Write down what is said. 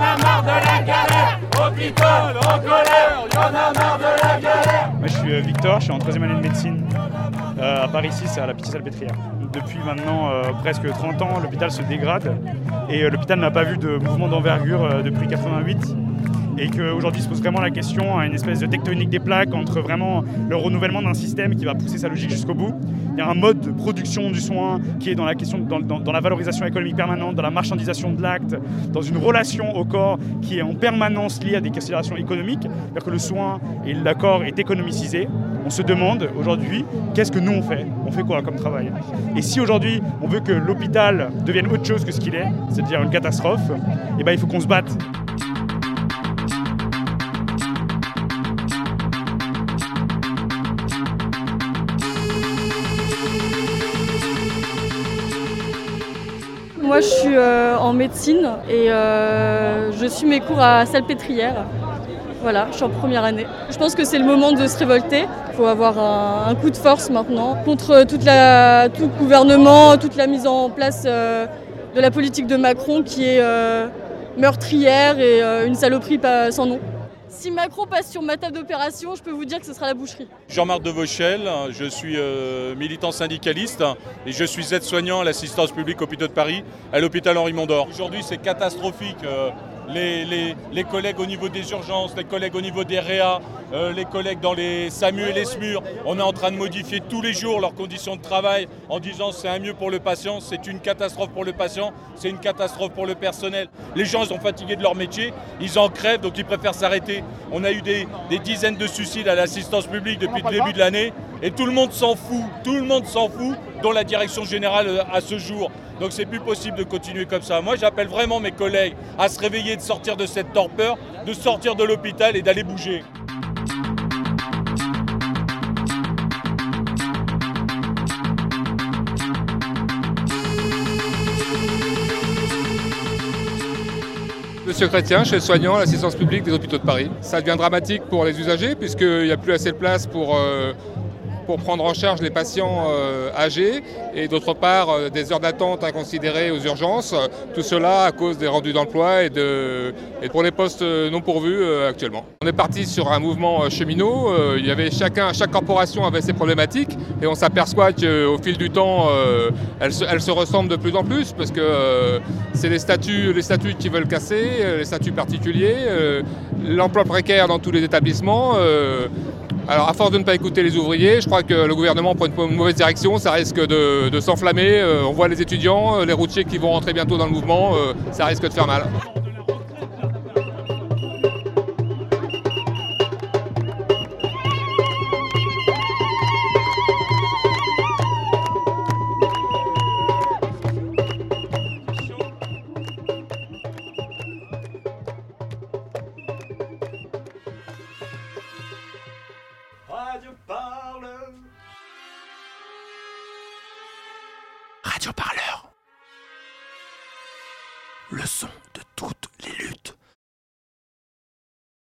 a marre de la galère. Hôpital, en colère, a marre de la galère. Moi, je suis euh, Victor, je suis en troisième année de médecine euh, à Paris 6, à la Pitié-Salpêtrière. Depuis maintenant euh, presque 30 ans, l'hôpital se dégrade et l'hôpital n'a pas vu de mouvement d'envergure depuis 88 et qu'aujourd'hui se pose vraiment la question à une espèce de tectonique des plaques entre vraiment le renouvellement d'un système qui va pousser sa logique jusqu'au bout. Il y a un mode de production du soin qui est dans la question, dans, la valorisation économique permanente, dans la marchandisation de l'acte, dans une relation au corps qui est en permanence liée à des considérations économiques, c'est-à-dire que le soin et corps est économicisé. On se demande aujourd'hui qu'est-ce que nous on fait? On fait quoi comme travail? Et si aujourd'hui on veut que l'hôpital devienne autre chose que ce qu'il est, c'est-à-dire une catastrophe, eh ben, il faut qu'on se batte. Je suis euh, en médecine et euh, je suis mes cours à Salpêtrière. Voilà, je suis en première année. Je pense que c'est le moment de se révolter. Il faut avoir un, coup de force maintenant contre tout le gouvernement, toute la mise en place euh, de la politique de Macron qui est meurtrière et une saloperie sans nom. Si Macron passe sur ma table d'opération, je peux vous dire que ce sera la boucherie. Jean-Marc de Vauchel, je suis euh, militant syndicaliste et je suis aide-soignant à l'assistance publique hôpital de Paris, à l'hôpital Henri Mondor. Aujourd'hui, c'est catastrophique. Euh, les, collègues au niveau des urgences, les collègues au niveau des réa, euh, les collègues dans les SAMU et les SMUR. On est en train de modifier tous les jours leurs conditions de travail en disant c'est un mieux pour le patient, c'est une catastrophe pour le patient, c'est une catastrophe pour le personnel. Les gens sont fatigués de leur métier, ils en crèvent donc ils préfèrent s'arrêter. On a eu des, des dizaines de suicides à l'assistance publique depuis le début de l'année et tout le monde s'en fout, tout le monde s'en fout, dont la direction générale euh, à ce jour. Donc c'est plus possible de continuer comme ça. Moi j'appelle vraiment mes collègues à se réveiller, de sortir de cette torpeur, de sortir de l'hôpital et d'aller bouger. Monsieur Chrétien, chef soignant l'assistance publique des hôpitaux de Paris. Ça devient dramatique pour les usagers puisqu'il n'y a plus assez de place pour euh, pour prendre en charge les patients euh, âgés et d'autre part euh, des heures d'attente inconsidérées aux urgences. Tout cela à cause des rendus d'emploi et, de, et pour les postes non pourvus euh, actuellement. On est parti sur un mouvement cheminot. il y avait chacun, chaque corporation avait ses problématiques et on s'aperçoit qu'au fil du temps, elles se, elles, se, ressemblent de plus en plus parce que c'est les statuts, les statuts qui veulent casser, les statuts particuliers, l'emploi précaire dans tous les établissements. Alors à force de ne pas écouter les ouvriers, je crois que le gouvernement prend une mauvaise direction, ça risque de, s'enflammer. Euh, on voit les étudiants, euh, les routiers qui vont rentrer bientôt dans le mouvement, euh, ça risque de faire mal. Radio Parleur. Le son.